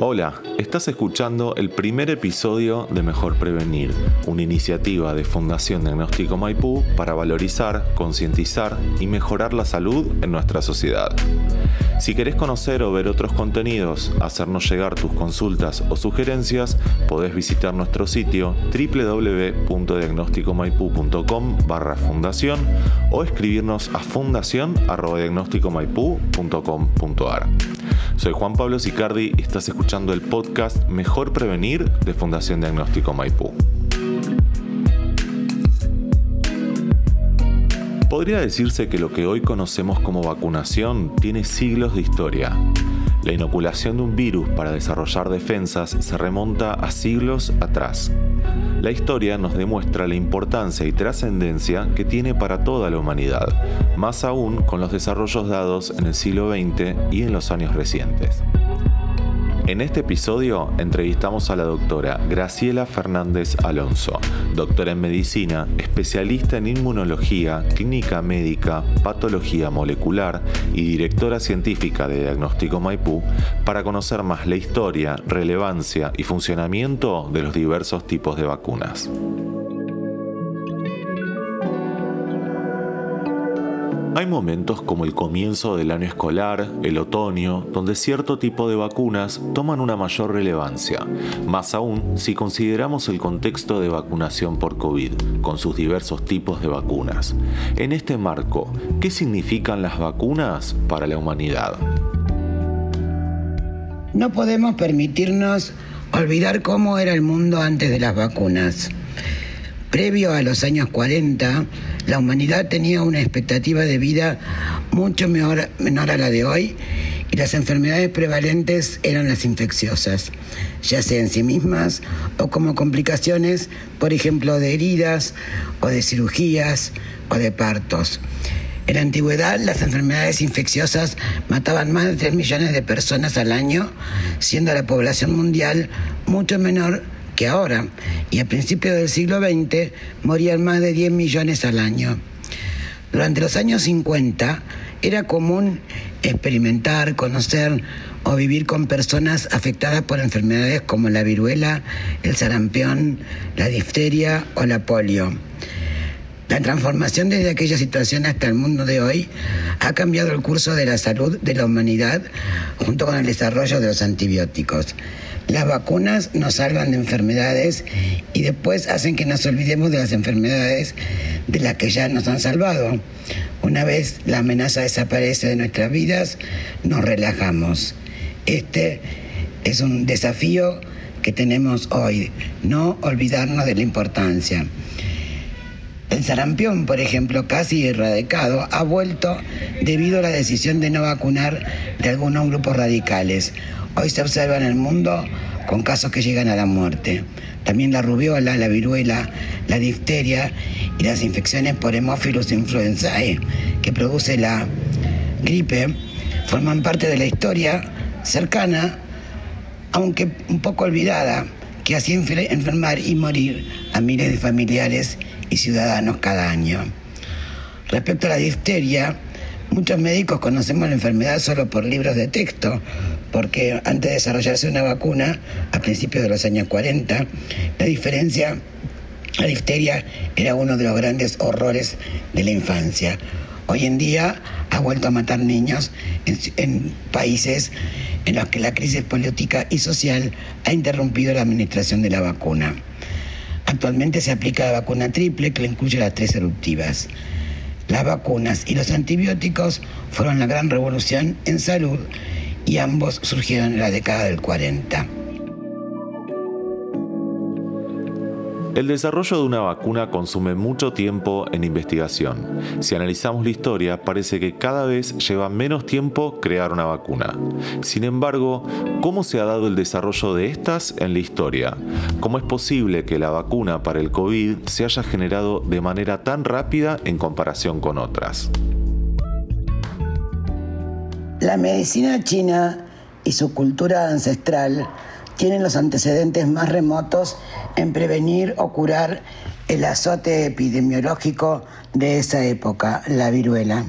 Hola, estás escuchando el primer episodio de Mejor Prevenir, una iniciativa de Fundación Diagnóstico Maipú para valorizar, concientizar y mejorar la salud en nuestra sociedad. Si querés conocer o ver otros contenidos, hacernos llegar tus consultas o sugerencias, podés visitar nuestro sitio www.diagnosticomaipu.com barra fundación o escribirnos a fundación.diagnosticomaipu.com.ar. Soy Juan Pablo Sicardi y estás escuchando el podcast Mejor Prevenir de Fundación Diagnóstico Maipú. Podría decirse que lo que hoy conocemos como vacunación tiene siglos de historia. La inoculación de un virus para desarrollar defensas se remonta a siglos atrás. La historia nos demuestra la importancia y trascendencia que tiene para toda la humanidad, más aún con los desarrollos dados en el siglo XX y en los años recientes. En este episodio entrevistamos a la doctora Graciela Fernández Alonso, doctora en medicina, especialista en inmunología, clínica médica, patología molecular y directora científica de Diagnóstico Maipú, para conocer más la historia, relevancia y funcionamiento de los diversos tipos de vacunas. Hay momentos como el comienzo del año escolar, el otoño, donde cierto tipo de vacunas toman una mayor relevancia, más aún si consideramos el contexto de vacunación por COVID, con sus diversos tipos de vacunas. En este marco, ¿qué significan las vacunas para la humanidad? No podemos permitirnos olvidar cómo era el mundo antes de las vacunas. Previo a los años 40, la humanidad tenía una expectativa de vida mucho menor, menor, a la de hoy y las enfermedades prevalentes eran las infecciosas, ya sea en sí mismas o como complicaciones, por ejemplo, de heridas o de cirugías o de partos. En la antigüedad, las enfermedades infecciosas mataban más de 3 millones de personas al año, siendo la población mundial mucho menor que ahora, y a principios del siglo XX morían más de 10 millones al año. Durante los años 50 era común experimentar, conocer o vivir con personas afectadas por enfermedades como la viruela, el sarampión, la difteria o la polio. La transformación desde aquella situación hasta el mundo de hoy ha cambiado el curso de la salud de la humanidad junto con el desarrollo de los antibióticos. Las vacunas nos salvan de enfermedades y después hacen que nos olvidemos de las enfermedades de las que ya nos han salvado. Una vez la amenaza desaparece de nuestras vidas, nos relajamos. Este es un desafío que tenemos hoy, no olvidarnos de la importancia. El sarampión, por ejemplo, casi erradicado, ha vuelto debido a la decisión de no vacunar de algunos grupos radicales. Hoy se observa en el mundo con casos que llegan a la muerte. También la rubiola, la viruela, la difteria y las infecciones por hemófilos influenzae, que produce la gripe, forman parte de la historia cercana, aunque un poco olvidada, que hacía enfermar y morir a miles de familiares y ciudadanos cada año. Respecto a la difteria, Muchos médicos conocemos la enfermedad solo por libros de texto, porque antes de desarrollarse una vacuna, a principios de los años 40, la diferencia, la difteria era uno de los grandes horrores de la infancia. Hoy en día ha vuelto a matar niños en, países en los que la crisis política y social ha interrumpido la administración de la vacuna. Actualmente se aplica la vacuna triple que incluye las tres eruptivas. Las vacunas y los antibióticos fueron la gran revolución en salud y ambos surgieron en la década del 40. El desarrollo de una vacuna consume mucho tiempo en investigación. Si analizamos la historia, parece que cada vez lleva menos tiempo crear una vacuna. Sin embargo, ¿cómo se ha dado el desarrollo de estas en la historia? ¿Cómo es posible que la vacuna para el COVID se haya generado de manera tan rápida en comparación con otras? La medicina china y su cultura ancestral tienen los antecedentes más remotos en prevenir o curar el azote epidemiológico de esa época, la viruela.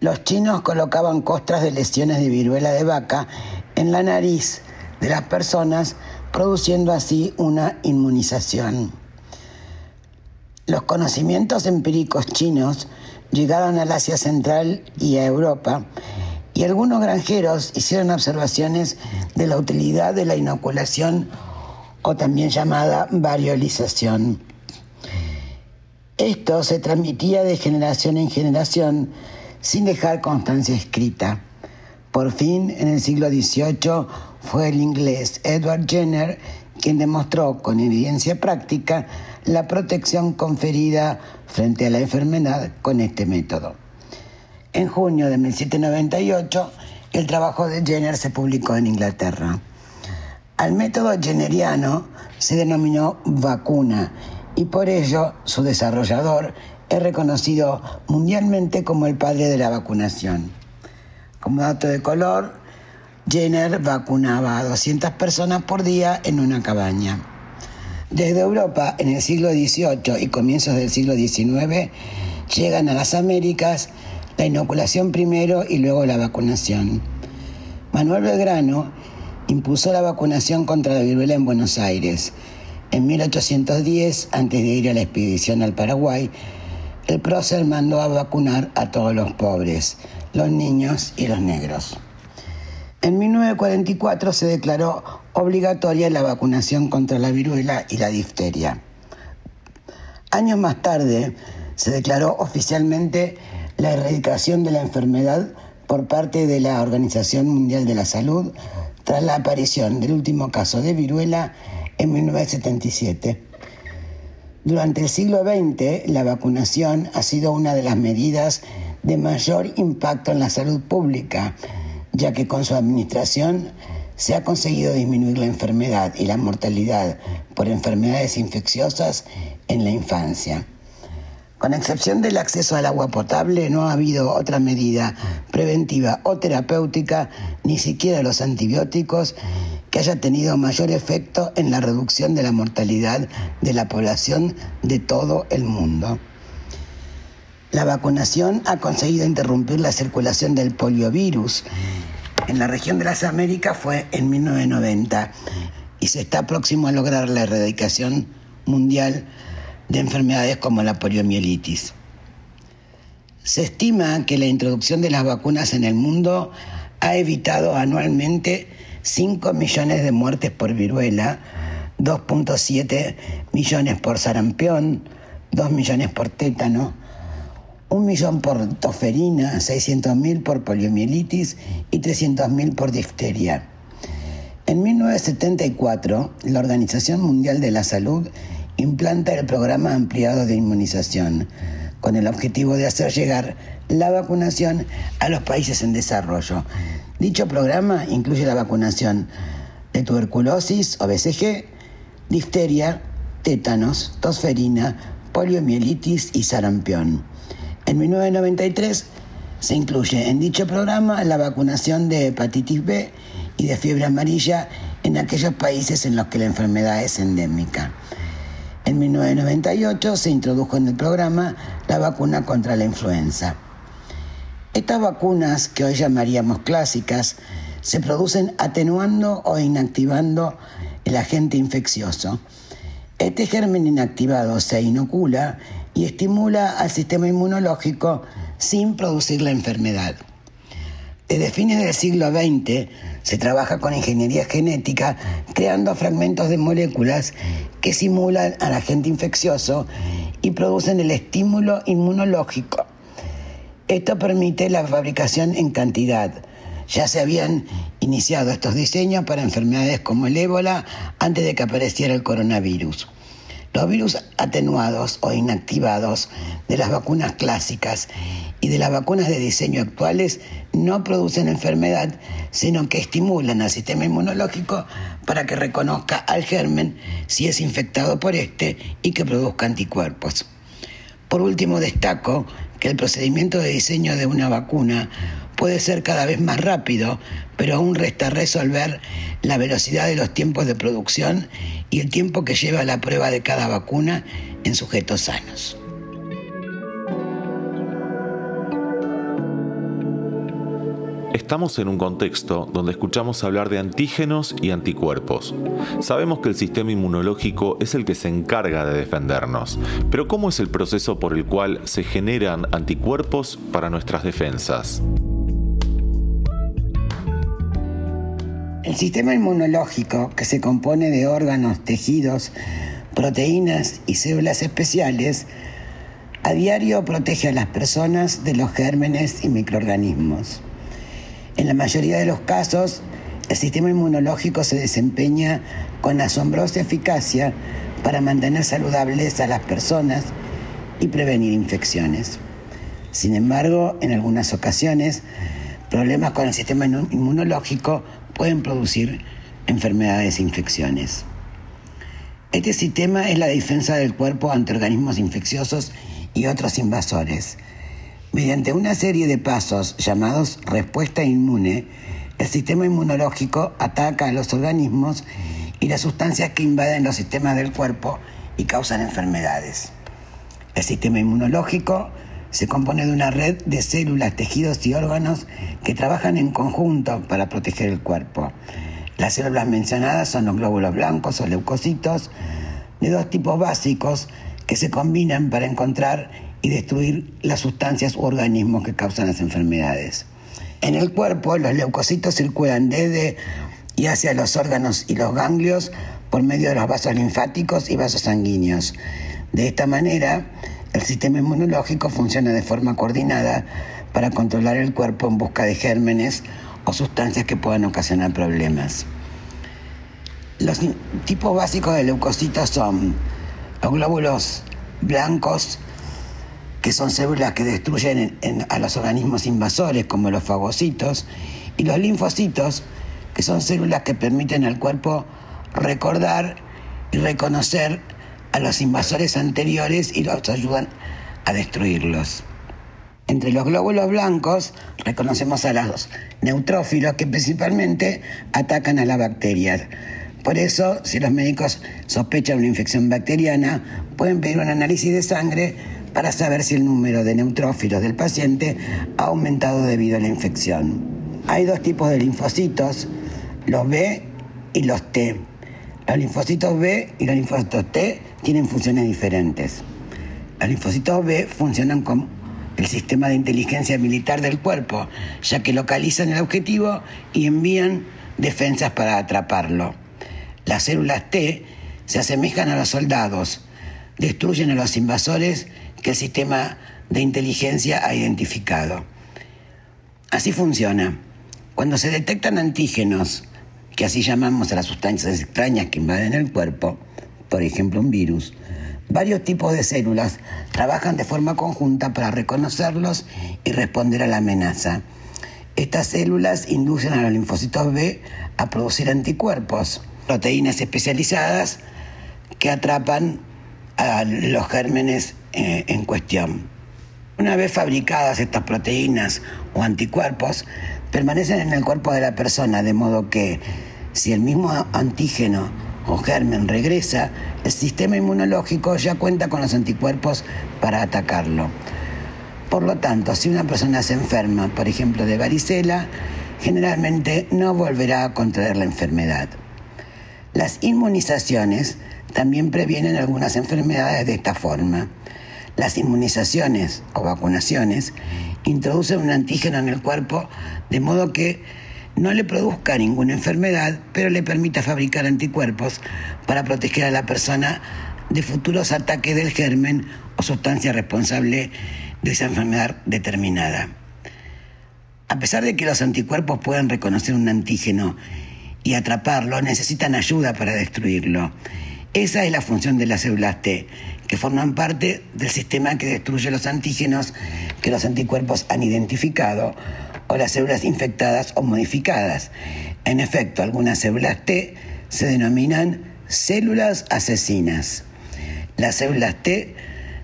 Los chinos colocaban costras de lesiones de viruela de vaca en la nariz de las personas, produciendo así una inmunización. Los conocimientos empíricos chinos llegaron al Asia Central y a Europa y algunos granjeros hicieron observaciones de la utilidad de la inoculación o también llamada variolización. Esto se transmitía de generación en generación sin dejar constancia escrita. Por fin, en el siglo XVIII, fue el inglés Edward Jenner quien demostró con evidencia práctica la protección conferida frente a la enfermedad con este método. En junio de 1798, el trabajo de Jenner se publicó en Inglaterra. Al método jenneriano se denominó vacuna y por ello su desarrollador es reconocido mundialmente como el padre de la vacunación. Como dato de color, Jenner vacunaba a 200 personas por día en una cabaña. Desde Europa, en el siglo XVIII y comienzos del siglo XIX, llegan a las Américas la inoculación primero y luego la vacunación. Manuel Belgrano impuso la vacunación contra la viruela en Buenos Aires. En 1810, antes de ir a la expedición al Paraguay, el prócer mandó a vacunar a todos los pobres, los niños y los negros. En 1944 se declaró obligatoria la vacunación contra la viruela y la difteria. Años más tarde se declaró oficialmente la erradicación de la enfermedad por parte de la Organización Mundial de la Salud tras la aparición del último caso de viruela en 1977. Durante el siglo XX, la vacunación ha sido una de las medidas de mayor impacto en la salud pública, ya que con su administración se ha conseguido disminuir la enfermedad y la mortalidad por enfermedades infecciosas en la infancia. Con excepción del acceso al agua potable, no ha habido otra medida preventiva o terapéutica, ni siquiera los antibióticos, que haya tenido mayor efecto en la reducción de la mortalidad de la población de todo el mundo. La vacunación ha conseguido interrumpir la circulación del poliovirus. En la región de las Américas fue en 1990 y se está próximo a lograr la erradicación mundial de enfermedades como la poliomielitis. Se estima que la introducción de las vacunas en el mundo ha evitado anualmente 5 millones de muertes por viruela, 2.7 millones por sarampión, 2 millones por tétano, 1 millón por toferina, 600.000 por poliomielitis y 300.000 por difteria. En 1974, la Organización Mundial de la Salud implanta el programa ampliado de inmunización, con el objetivo de hacer llegar la vacunación a los países en desarrollo. Dicho programa incluye la vacunación de tuberculosis o BCG, difteria, tétanos, tosferina, poliomielitis y sarampión. En 1993 se incluye en dicho programa la vacunación de hepatitis B y de fiebre amarilla en aquellos países en los que la enfermedad es endémica. En 1998 se introdujo en el programa la vacuna contra la influenza. Estas vacunas, que hoy llamaríamos clásicas, se producen atenuando o inactivando el agente infeccioso. Este germen inactivado se inocula y estimula al sistema inmunológico sin producir la enfermedad. Desde fines del siglo XX se trabaja con ingeniería genética creando fragmentos de moléculas que simulan al agente infeccioso y producen el estímulo inmunológico. Esto permite la fabricación en cantidad. Ya se habían iniciado estos diseños para enfermedades como el ébola antes de que apareciera el coronavirus. Los virus atenuados o inactivados de las vacunas clásicas y de las vacunas de diseño actuales no producen enfermedad, sino que estimulan al sistema inmunológico para que reconozca al germen si es infectado por este y que produzca anticuerpos. Por último, destaco que el procedimiento de diseño de una vacuna puede ser cada vez más rápido, pero aún resta resolver la velocidad de los tiempos de producción y el tiempo que lleva la prueba de cada vacuna en sujetos sanos. Estamos en un contexto donde escuchamos hablar de antígenos y anticuerpos. Sabemos que el sistema inmunológico es el que se encarga de defendernos, pero ¿cómo es el proceso por el cual se generan anticuerpos para nuestras defensas? El sistema inmunológico, que se compone de órganos, tejidos, proteínas y células especiales, a diario protege a las personas de los gérmenes y microorganismos. En la mayoría de los casos, el sistema inmunológico se desempeña con asombrosa eficacia para mantener saludables a las personas y prevenir infecciones. Sin embargo, en algunas ocasiones, problemas con el sistema inmunológico pueden producir enfermedades e infecciones. Este sistema es la defensa del cuerpo ante organismos infecciosos y otros invasores. Mediante una serie de pasos llamados respuesta inmune, el sistema inmunológico ataca a los organismos y las sustancias que invaden los sistemas del cuerpo y causan enfermedades. El sistema inmunológico se compone de una red de células, tejidos y órganos que trabajan en conjunto para proteger el cuerpo. Las células mencionadas son los glóbulos blancos o leucocitos, de dos tipos básicos que se combinan para encontrar y destruir las sustancias u organismos que causan las enfermedades. En el cuerpo, los leucocitos circulan desde y hacia los órganos y los ganglios por medio de los vasos linfáticos y vasos sanguíneos. De esta manera, el sistema inmunológico funciona de forma coordinada para controlar el cuerpo en busca de gérmenes o sustancias que puedan ocasionar problemas. Los tipos básicos de leucocitos son los glóbulos blancos, que son células que destruyen a los organismos invasores, como los fagocitos, y los linfocitos, que son células que permiten al cuerpo recordar y reconocer a los invasores anteriores y los ayudan a destruirlos. Entre los glóbulos blancos reconocemos a los neutrófilos que principalmente atacan a las bacterias. Por eso, si los médicos sospechan una infección bacteriana, pueden pedir un análisis de sangre para saber si el número de neutrófilos del paciente ha aumentado debido a la infección. Hay dos tipos de linfocitos, los B y los T. Los linfocitos B y los linfocitos T tienen funciones diferentes. Los linfocitos B funcionan como el sistema de inteligencia militar del cuerpo, ya que localizan el objetivo y envían defensas para atraparlo. Las células T se asemejan a los soldados, destruyen a los invasores que el sistema de inteligencia ha identificado. Así funciona. Cuando se detectan antígenos, que así llamamos a las sustancias extrañas que invaden el cuerpo, por ejemplo un virus, varios tipos de células trabajan de forma conjunta para reconocerlos y responder a la amenaza. Estas células inducen a los linfocitos B a producir anticuerpos, proteínas especializadas que atrapan a los gérmenes eh, en cuestión. Una vez fabricadas estas proteínas o anticuerpos, permanecen en el cuerpo de la persona, de modo que si el mismo antígeno o germen regresa, el sistema inmunológico ya cuenta con los anticuerpos para atacarlo. Por lo tanto, si una persona se enferma, por ejemplo, de varicela, generalmente no volverá a contraer la enfermedad. Las inmunizaciones también previenen algunas enfermedades de esta forma. Las inmunizaciones o vacunaciones introducen un antígeno en el cuerpo de modo que no le produzca ninguna enfermedad, pero le permita fabricar anticuerpos para proteger a la persona de futuros ataques del germen o sustancia responsable de esa enfermedad determinada. A pesar de que los anticuerpos pueden reconocer un antígeno y atraparlo, necesitan ayuda para destruirlo. Esa es la función de las células T, que forman parte del sistema que destruye los antígenos que los anticuerpos han identificado o las células infectadas o modificadas. En efecto, algunas células T se denominan células asesinas. Las células T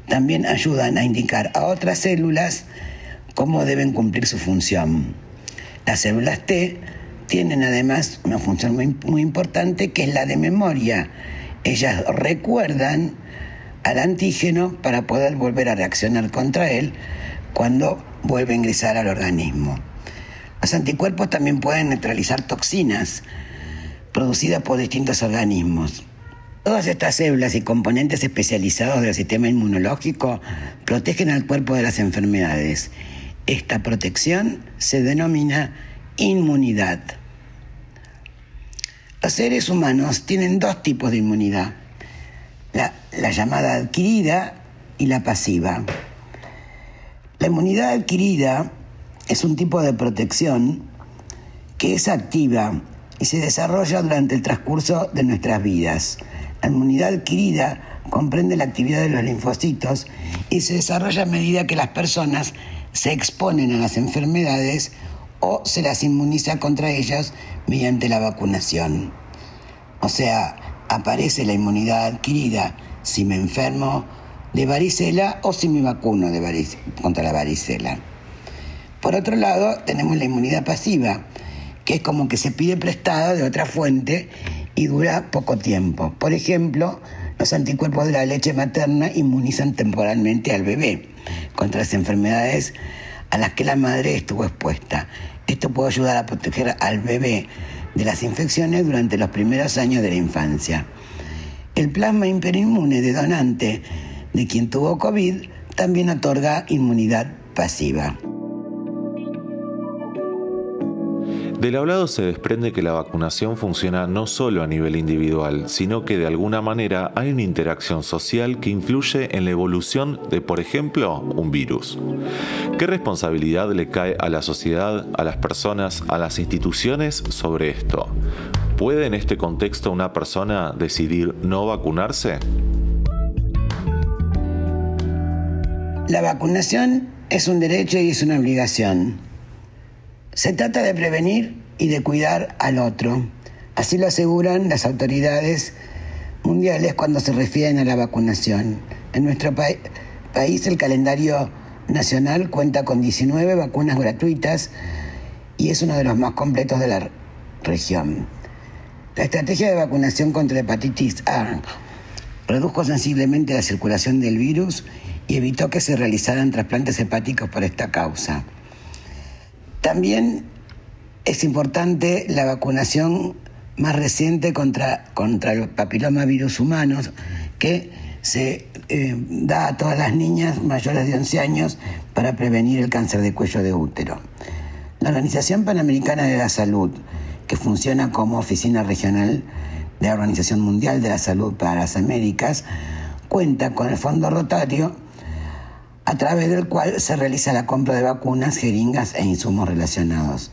también ayudan a indicar a otras células cómo deben cumplir su función. Las células T tienen además una función muy, importante que es la de memoria. Ellas recuerdan al antígeno para poder volver a reaccionar contra él cuando vuelve a ingresar al organismo. Los anticuerpos también pueden neutralizar toxinas producidas por distintos organismos. Todas estas células y componentes especializados del sistema inmunológico protegen al cuerpo de las enfermedades. Esta protección se denomina inmunidad. Los seres humanos tienen dos tipos de inmunidad, la, la, llamada adquirida y la pasiva. La inmunidad adquirida es un tipo de protección que es activa y se desarrolla durante el transcurso de nuestras vidas. La inmunidad adquirida comprende la actividad de los linfocitos y se desarrolla a medida que las personas se exponen a las enfermedades o se las inmuniza contra ellas mediante la vacunación. O sea, aparece la inmunidad adquirida si me enfermo de varicela o si me vacuno de contra la varicela. Por otro lado, tenemos la inmunidad pasiva, que es como que se pide prestada de otra fuente y dura poco tiempo. Por ejemplo, los anticuerpos de la leche materna inmunizan temporalmente al bebé contra las enfermedades a las que la madre estuvo expuesta. Esto puede ayudar a proteger al bebé de las infecciones durante los primeros años de la infancia. El plasma hiperinmune de donante de quien tuvo COVID también otorga inmunidad pasiva. Del hablado se desprende que la vacunación funciona no solo a nivel individual, sino que de alguna manera hay una interacción social que influye en la evolución de, por ejemplo, un virus. ¿Qué responsabilidad le cae a la sociedad, a las personas, a las instituciones sobre esto? ¿Puede en este contexto una persona decidir no vacunarse? La vacunación es un derecho y es una obligación. Se trata de prevenir y de cuidar al otro. Así lo aseguran las autoridades mundiales cuando se refieren a la vacunación. En nuestro país el calendario nacional cuenta con 19 vacunas gratuitas y es uno de los más completos de la región. La estrategia de vacunación contra hepatitis A redujo sensiblemente la circulación del virus y evitó que se realizaran trasplantes hepáticos por esta causa. También es importante la vacunación más reciente contra, contra el papilomavirus humano, que se eh, da a todas las niñas mayores de 11 años para prevenir el cáncer de cuello de útero. La Organización Panamericana de la Salud, que funciona como oficina regional de la Organización Mundial de la Salud para las Américas, cuenta con el Fondo Rotario a través del cual se realiza la compra de vacunas, jeringas e insumos relacionados.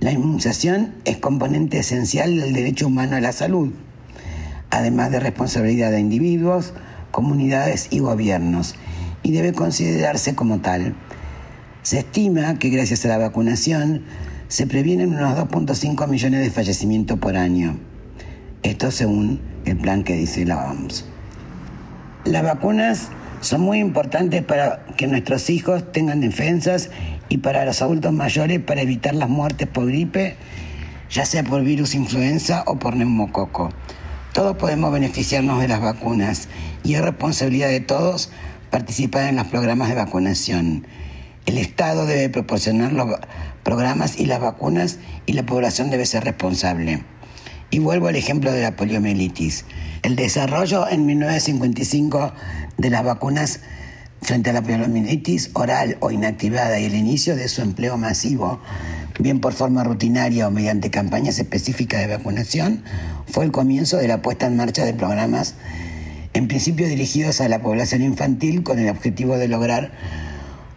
La inmunización es componente esencial del derecho humano a la salud, además de responsabilidad de individuos, comunidades y gobiernos, y debe considerarse como tal. Se estima que gracias a la vacunación se previenen unos 2.5 millones de fallecimientos por año. Esto según el plan que dice la OMS. Las vacunas son muy importantes para que nuestros hijos tengan defensas y para los adultos mayores para evitar las muertes por gripe, ya sea por virus influenza o por neumococo. Todos podemos beneficiarnos de las vacunas y es responsabilidad de todos participar en los programas de vacunación. El Estado debe proporcionar los programas y las vacunas y la población debe ser responsable. Y vuelvo al ejemplo de la poliomielitis. El desarrollo en 1955 de las vacunas frente a la poliomielitis oral o inactivada y el inicio de su empleo masivo, bien por forma rutinaria o mediante campañas específicas de vacunación, fue el comienzo de la puesta en marcha de programas en principio dirigidos a la población infantil con el objetivo de lograr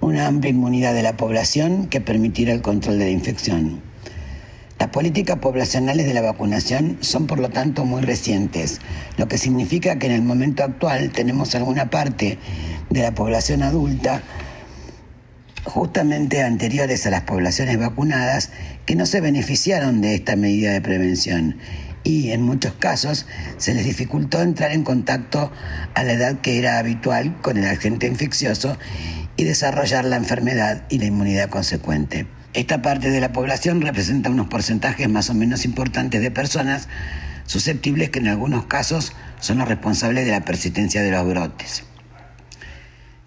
una amplia inmunidad de la población que permitiera el control de la infección. Las políticas poblacionales de la vacunación son por lo tanto muy recientes, lo que significa que en el momento actual tenemos alguna parte de la población adulta justamente anteriores a las poblaciones vacunadas que no se beneficiaron de esta medida de prevención y en muchos casos se les dificultó entrar en contacto a la edad que era habitual con el agente infeccioso y desarrollar la enfermedad y la inmunidad consecuente. Esta parte de la población representa unos porcentajes más o menos importantes de personas susceptibles que en algunos casos son los responsables de la persistencia de los brotes.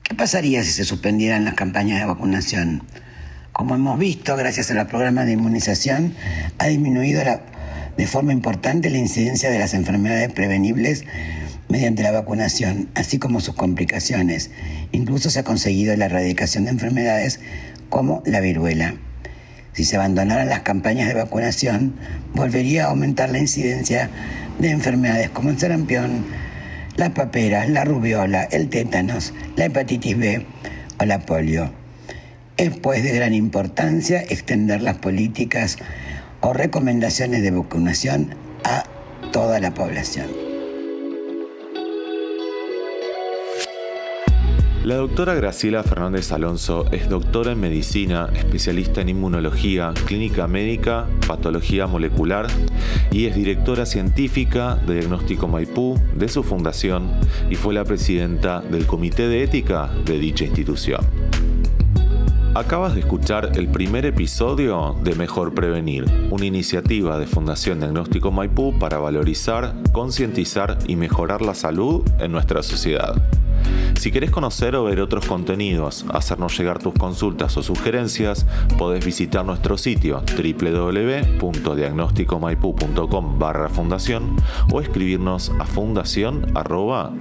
¿Qué pasaría si se suspendieran las campañas de vacunación? Como hemos visto, gracias a los programas de inmunización, ha disminuido de forma importante la incidencia de las enfermedades prevenibles mediante la vacunación, así como sus complicaciones. Incluso se ha conseguido la erradicación de enfermedades como la viruela. Si se abandonaran las campañas de vacunación, volvería a aumentar la incidencia de enfermedades como el sarampión, las paperas, la rubiola, el tétanos, la hepatitis B o la polio. Es pues de gran importancia extender las políticas o recomendaciones de vacunación a toda la población. La doctora Graciela Fernández Alonso es doctora en medicina, especialista en inmunología, clínica médica, patología molecular y es directora científica de Diagnóstico Maipú de su fundación y fue la presidenta del Comité de Ética de dicha institución. Acabas de escuchar el primer episodio de Mejor Prevenir, una iniciativa de Fundación Diagnóstico Maipú para valorizar, concientizar y mejorar la salud en nuestra sociedad. Si querés conocer o ver otros contenidos, hacernos llegar tus consultas o sugerencias, podés visitar nuestro sitio www.diagnosticomaipu.com barra fundación o escribirnos a fundación arroba